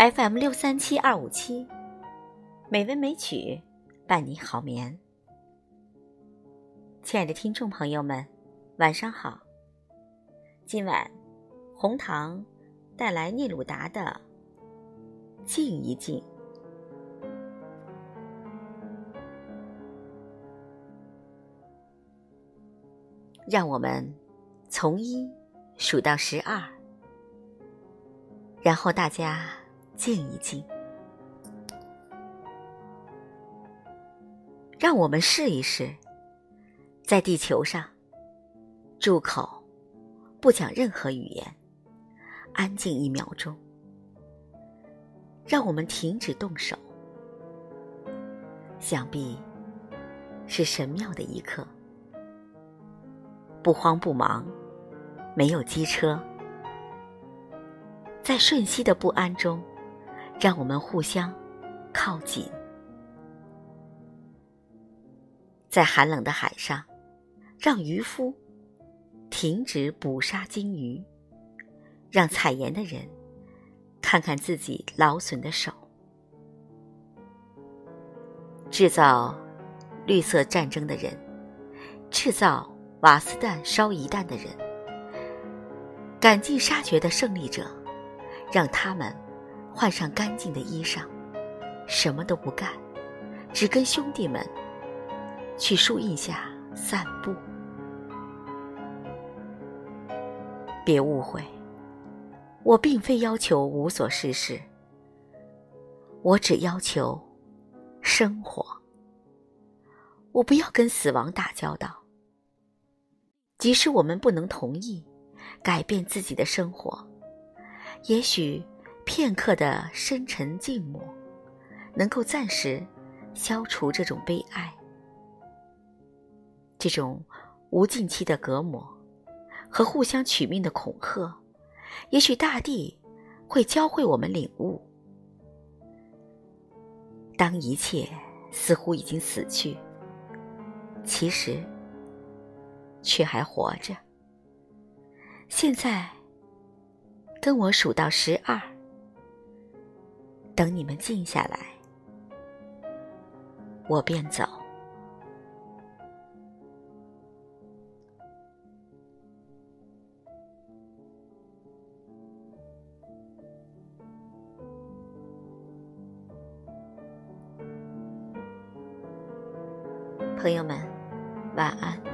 FM 六三七二五七，美文美曲伴你好眠。亲爱的听众朋友们，晚上好。今晚红糖带来聂鲁达的《静一静》，让我们从一数到十二，然后大家。静一静，让我们试一试，在地球上住口，不讲任何语言，安静一秒钟。让我们停止动手，想必是神妙的一刻。不慌不忙，没有机车，在瞬息的不安中。让我们互相靠近，在寒冷的海上，让渔夫停止捕杀鲸鱼，让采盐的人看看自己劳损的手，制造绿色战争的人，制造瓦斯弹烧夷弹的人，赶尽杀绝的胜利者，让他们。换上干净的衣裳，什么都不干，只跟兄弟们去树荫下散步。别误会，我并非要求无所事事，我只要求生活。我不要跟死亡打交道，即使我们不能同意改变自己的生活，也许。片刻的深沉静默，能够暂时消除这种悲哀，这种无尽期的隔膜和互相取命的恐吓。也许大地会教会我们领悟：当一切似乎已经死去，其实却还活着。现在，跟我数到十二。等你们静下来，我便走。朋友们，晚安。